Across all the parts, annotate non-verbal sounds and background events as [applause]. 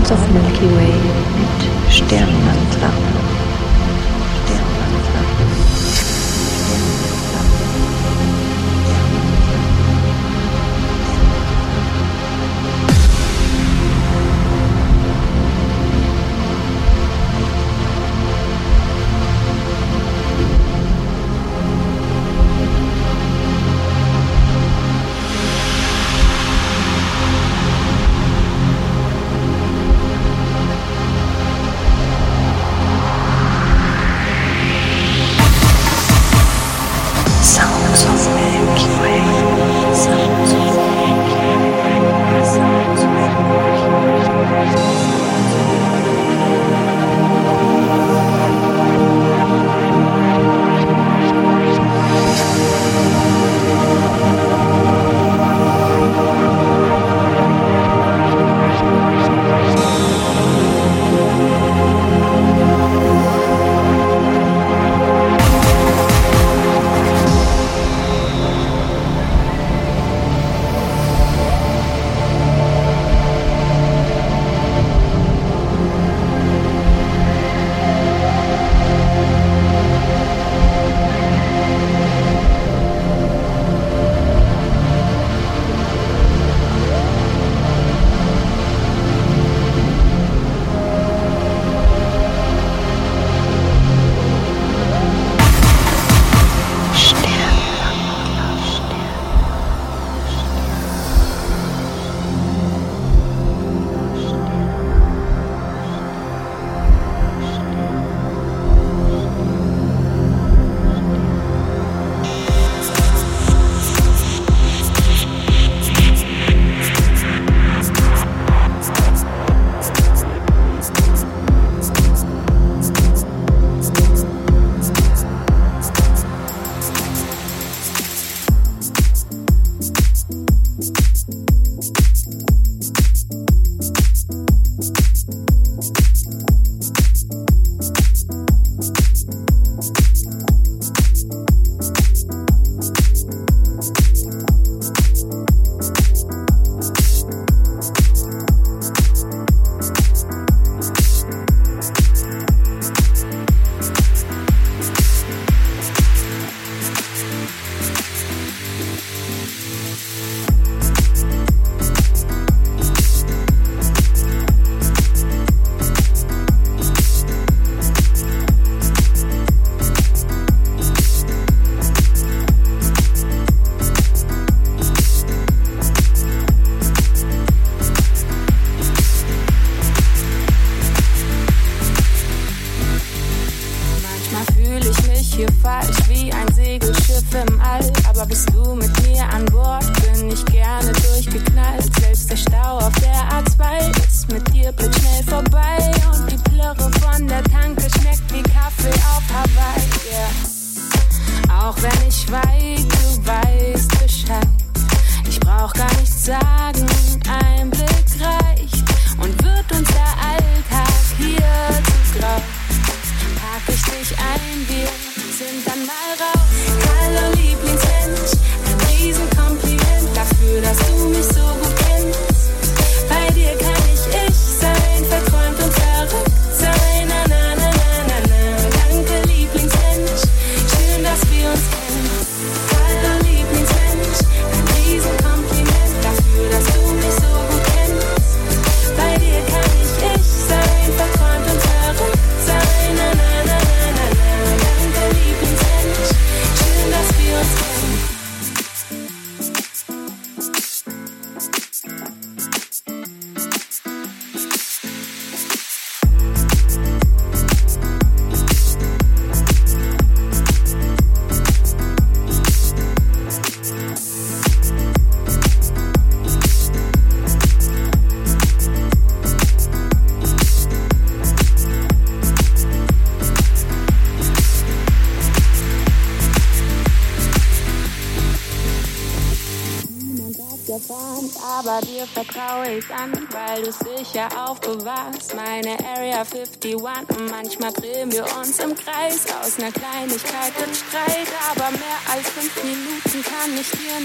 Sounds of Milky Way mit Sternwandler.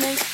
Kann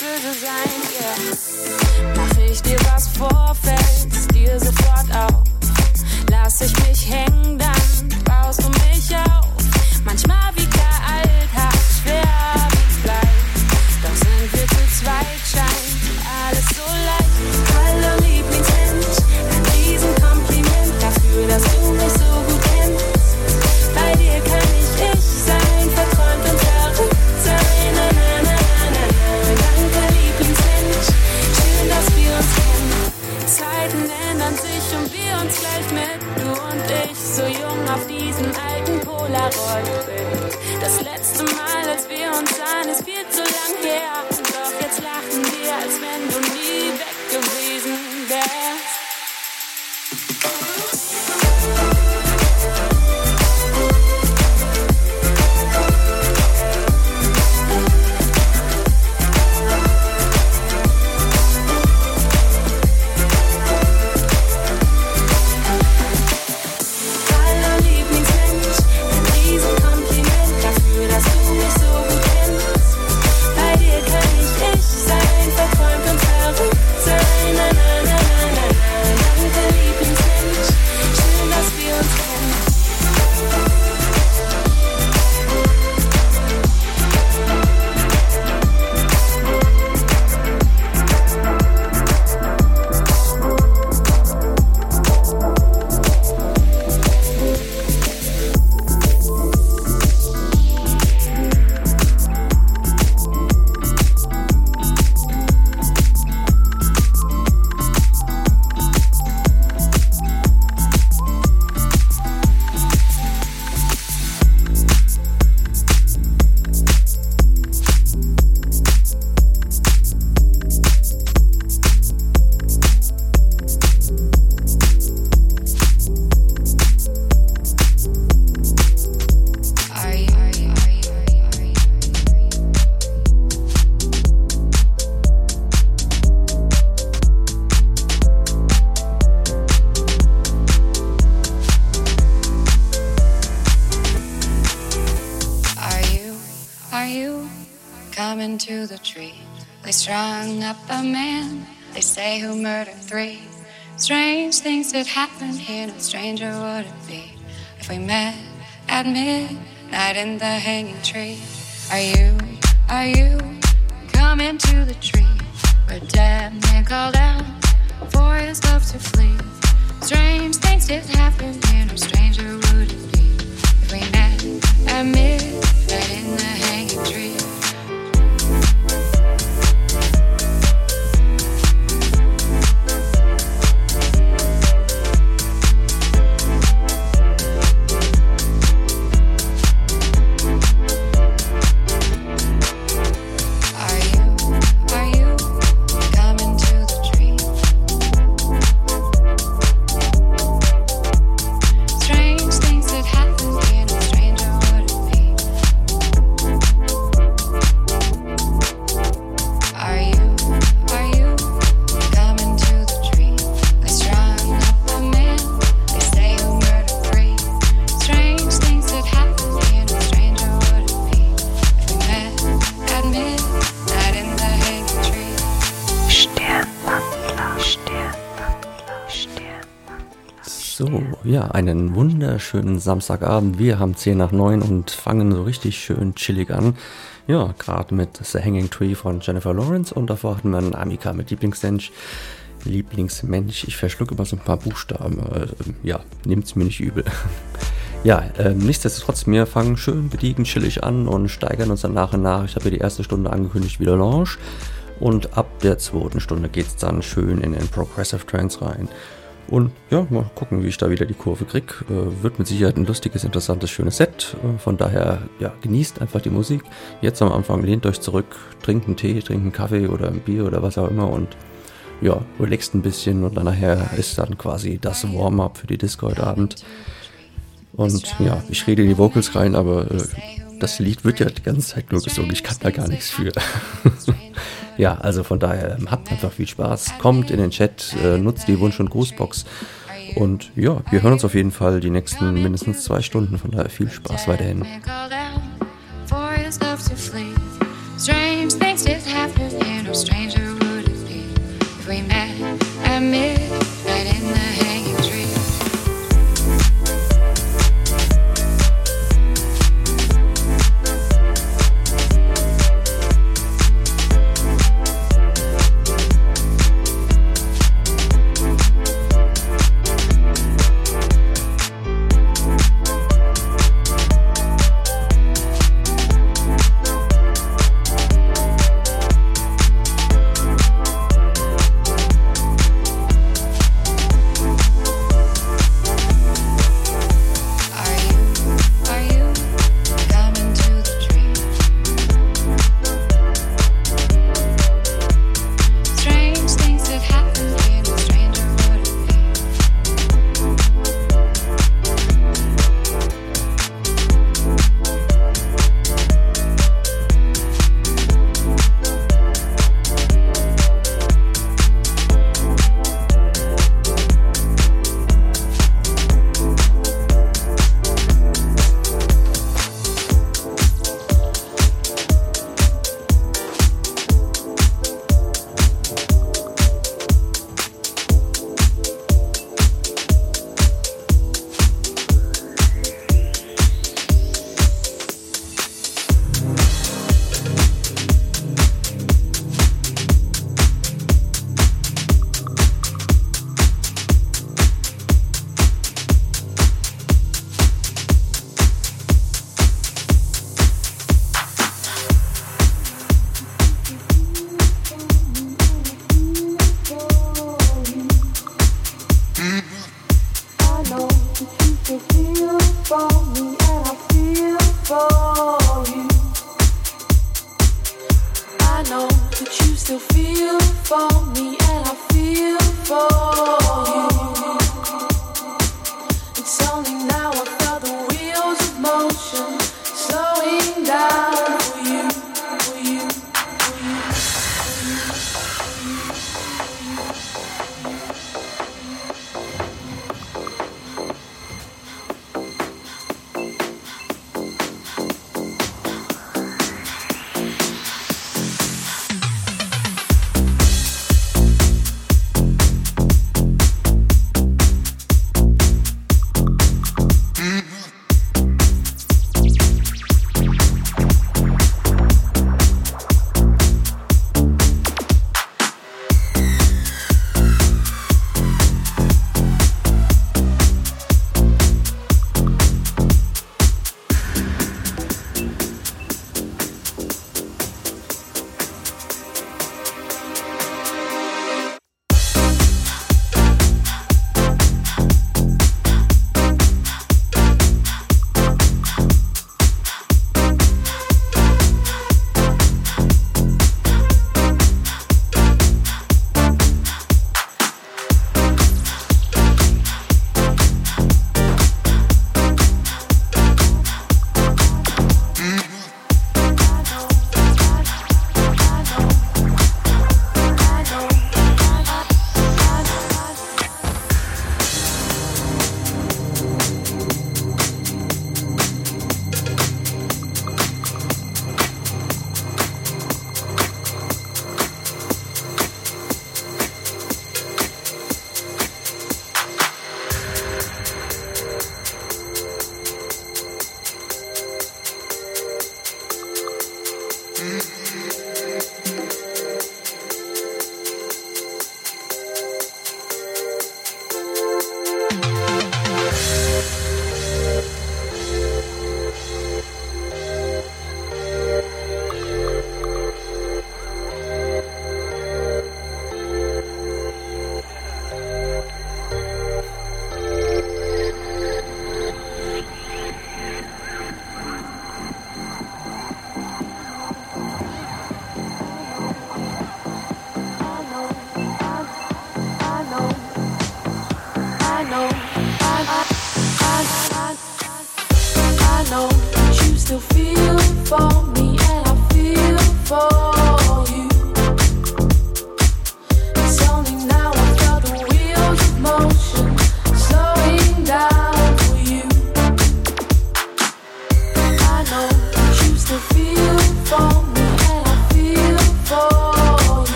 Strung up a man. They say who murdered three. Strange things that happen here. No stranger would it be if we met at midnight in the hanging tree? Are you? Are you coming to the tree where dead man called out for his love to flee? Strange things did happen here. No stranger would it be if we met at midnight in the hanging tree? Einen wunderschönen Samstagabend. Wir haben 10 nach 9 und fangen so richtig schön chillig an. Ja, gerade mit The Hanging Tree von Jennifer Lawrence und davor hatten wir einen Amika mit Lieblingsmensch. Lieblingsmensch, ich verschlucke immer so ein paar Buchstaben. Äh, ja, nehmt's mir nicht übel. [laughs] Ja, ähm, nichtsdestotrotz, wir fangen schön gediegen, chillig an und steigern uns dann nach und nach. Ich habe ja die erste Stunde angekündigt, wieder Launch. Und ab der zweiten Stunde geht es dann schön in den Progressive Trance rein. Und ja, mal gucken, wie ich da wieder die Kurve krieg. Äh, wird mit Sicherheit ein lustiges, interessantes, schönes Set. Äh, von daher, ja, genießt einfach die Musik. Jetzt am Anfang lehnt euch zurück, trinkt einen Tee, trinkt einen Kaffee oder ein Bier oder was auch immer und ja, relaxt ein bisschen und dann nachher ist dann quasi das Warm-up für die Disco heute Abend. Und ja, ich rede in die Vocals rein, aber äh, das Lied wird ja die ganze Zeit nur gesungen. Ich kann da gar nichts für. [laughs] Ja, also von daher ähm, habt einfach viel Spaß, kommt in den Chat, äh, nutzt die Wunsch- und Grußbox. Und ja, wir hören uns auf jeden Fall die nächsten mindestens zwei Stunden, von daher viel Spaß weiterhin. Strange things did happen here, no stranger would it be if we met at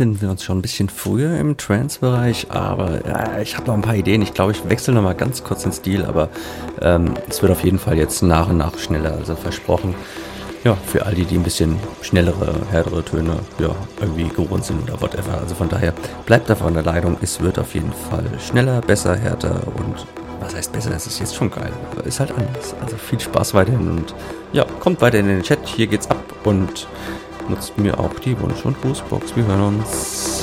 Ja, irgendwie finden wir uns schon ein bisschen früher im Trance-Bereich, aber ja, ich habe noch ein paar Ideen. Ich glaube, ich wechsle noch mal ganz kurz den Stil, aber ähm, es wird auf jeden Fall jetzt nach und nach schneller, also versprochen. Ja, für all die, die ein bisschen schnellere, härtere Töne ja, irgendwie gewohnt sind oder whatever. Also von daher bleibt einfach an der Leitung. Es wird auf jeden Fall schneller, besser, härter und was heißt besser? Das ist jetzt schon geil, aber ist halt anders. Also viel Spaß weiterhin und ja, kommt weiter in den Chat. Hier geht's ab und nutzt mir auch die Wunsch- und Grußbox. Wir hören uns.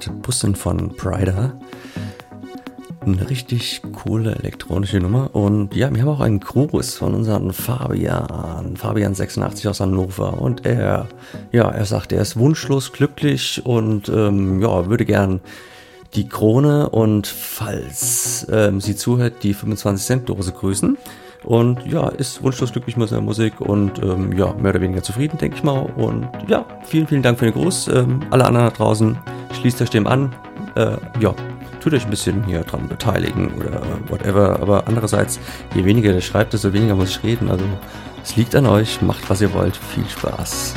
Gerade Bussen von Prider. Eine richtig coole elektronische Nummer. Und ja, wir haben auch einen Gruß von unserem Fabian, Fabian86 aus Hannover. Und er, ja, er sagt, er ist wunschlos glücklich und ähm, ja, würde gern die Krone und falls ähm, sie zuhört, die 25 Cent Dose grüßen. Und ja, ist wunschlos glücklich mit seiner Musik und ähm, ja, mehr oder weniger zufrieden, denke ich mal. Und ja, vielen, vielen Dank für den Gruß. Ähm, alle anderen da draußen, schließt euch dem an. Äh, ja, tut euch ein bisschen hier dran beteiligen oder whatever. Aber andererseits, je weniger der schreibt, desto weniger muss ich reden. Also es liegt an euch, macht was ihr wollt. Viel Spaß.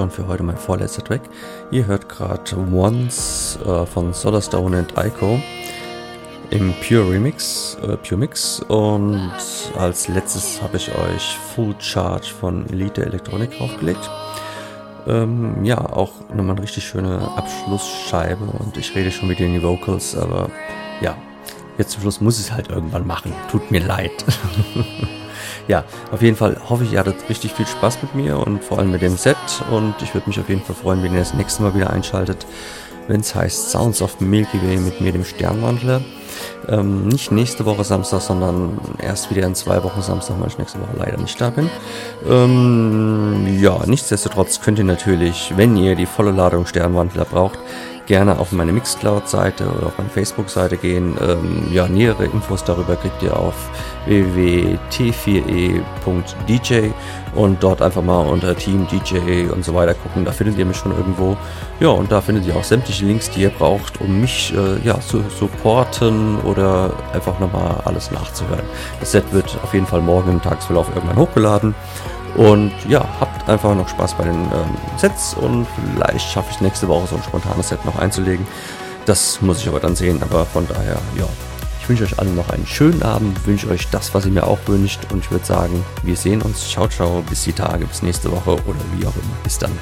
Schon für heute mein vorletzter Track. Ihr hört gerade Once äh, von Solarstone und Ico. im Pure Remix, äh, Pure Mix. Und als letztes habe ich euch Full Charge von Elite Electronic aufgelegt. Ähm, ja, auch nochmal eine richtig schöne Abschlussscheibe und ich rede schon mit den Vocals, aber ja, jetzt zum Schluss muss ich es halt irgendwann machen. Tut mir leid. [laughs] ja, auf jeden Fall hoffe ich, ihr hattet richtig viel Spaß mit mir und vor allem mit dem Set und ich würde mich auf jeden Fall freuen, wenn ihr das nächste Mal wieder einschaltet, wenn es heißt Sounds of Milky Way mit mir, dem Sternwandler. Ähm, nicht nächste Woche Samstag, sondern erst wieder in zwei Wochen Samstag, weil ich nächste Woche leider nicht da bin. Ähm, ja, nichtsdestotrotz könnt ihr natürlich, wenn ihr die volle Ladung Sternwandler braucht, gerne auf meine Mixcloud-Seite oder auf meine Facebook-Seite gehen. Ähm, ja, nähere Infos darüber kriegt ihr auf www.t4e.dj und dort einfach mal unter Team DJ und so weiter gucken. Da findet ihr mich schon irgendwo. Ja, und da findet ihr auch sämtliche Links, die ihr braucht, um mich äh, ja, zu supporten oder einfach nochmal alles nachzuhören. Das Set wird auf jeden Fall morgen im Tagesverlauf irgendwann hochgeladen. Und ja, habt einfach noch Spaß bei den ähm, Sets und vielleicht schaffe ich nächste Woche so ein spontanes Set noch einzulegen. Das muss ich aber dann sehen, aber von daher, ja. Ich wünsche euch allen noch einen schönen Abend, wünsche euch das, was ihr mir auch wünscht und ich würde sagen, wir sehen uns. Ciao, ciao, bis die Tage, bis nächste Woche oder wie auch immer. Bis dann.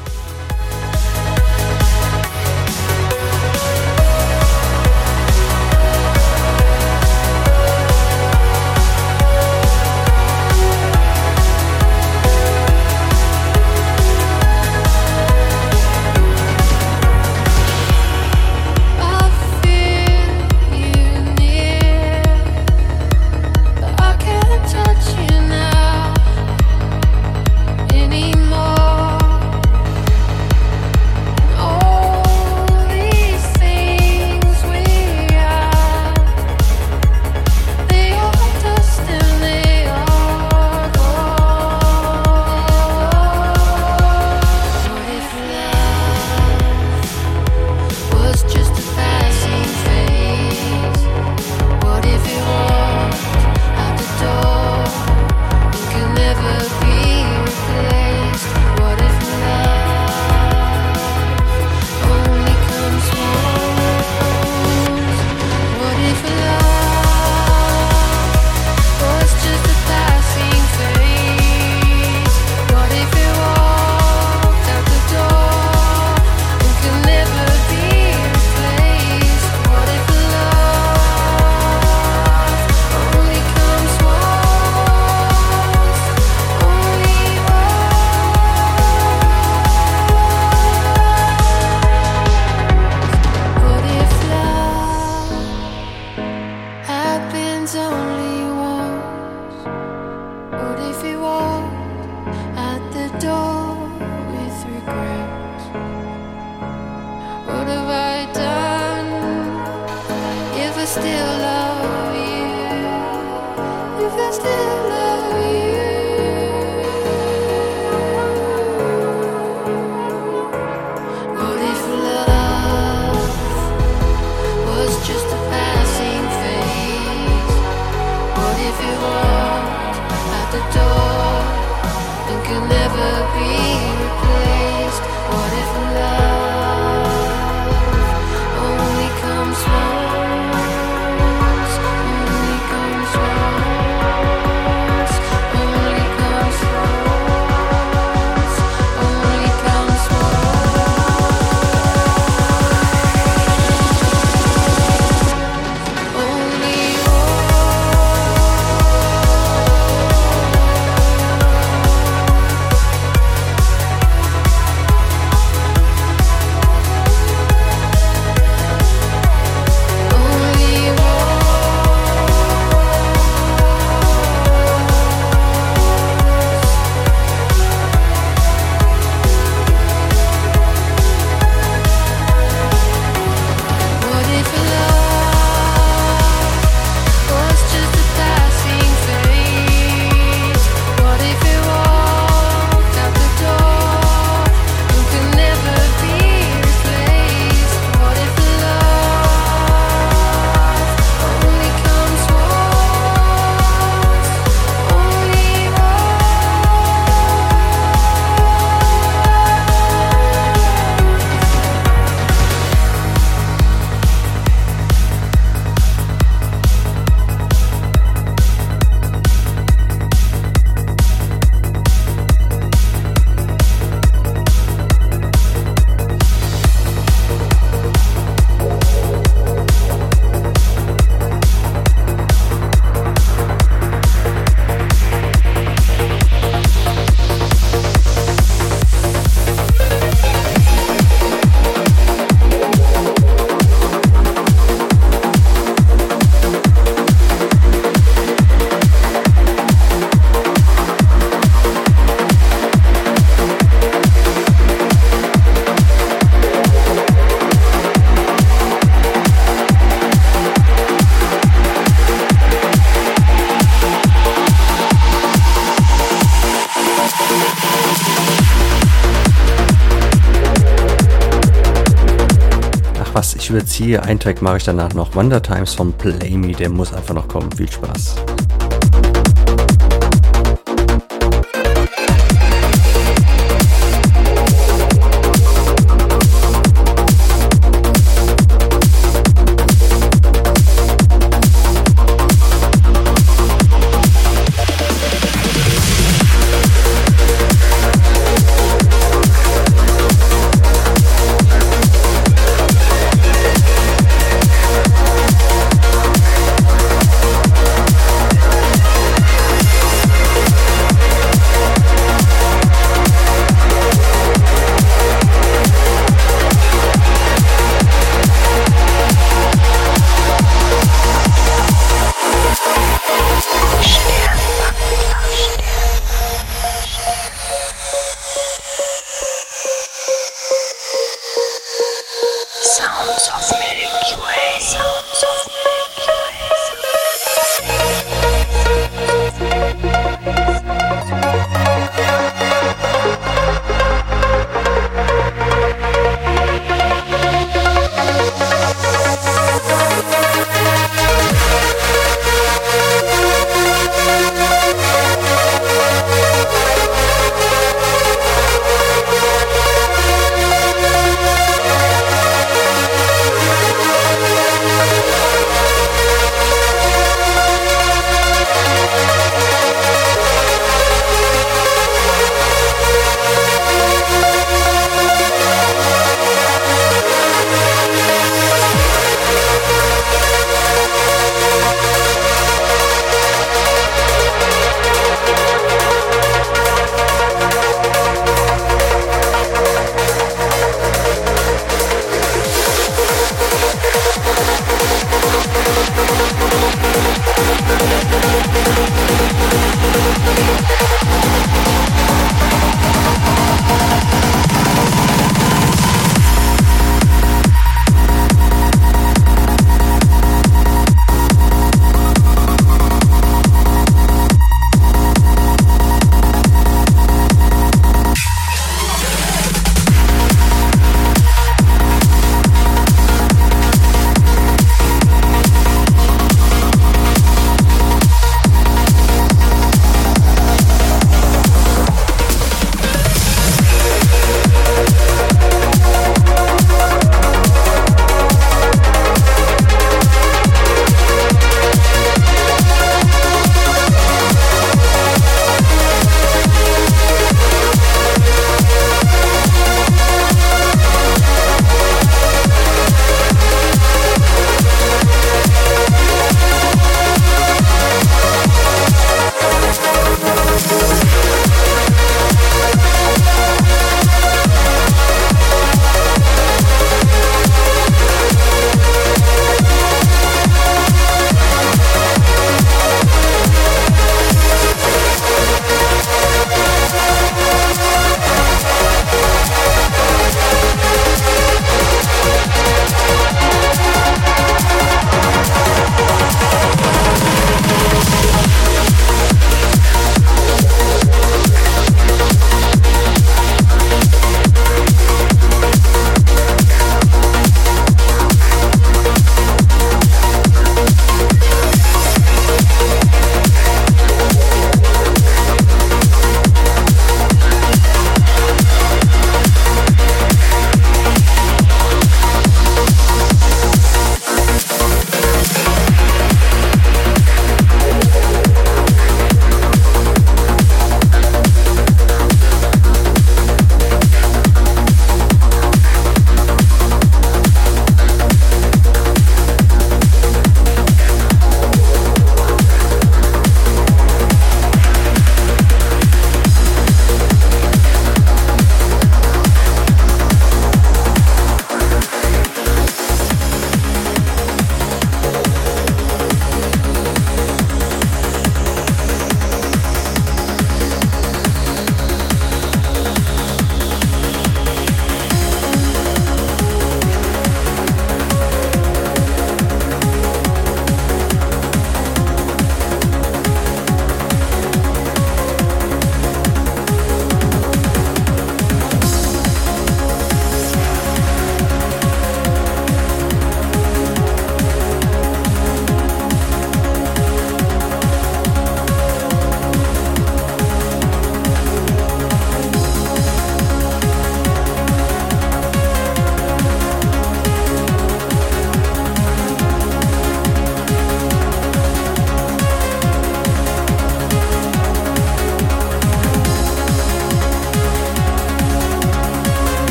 Ich überziehe. Ein Track mache ich danach noch. Wonder Times von Play Me, der muss einfach noch kommen. Viel Spaß.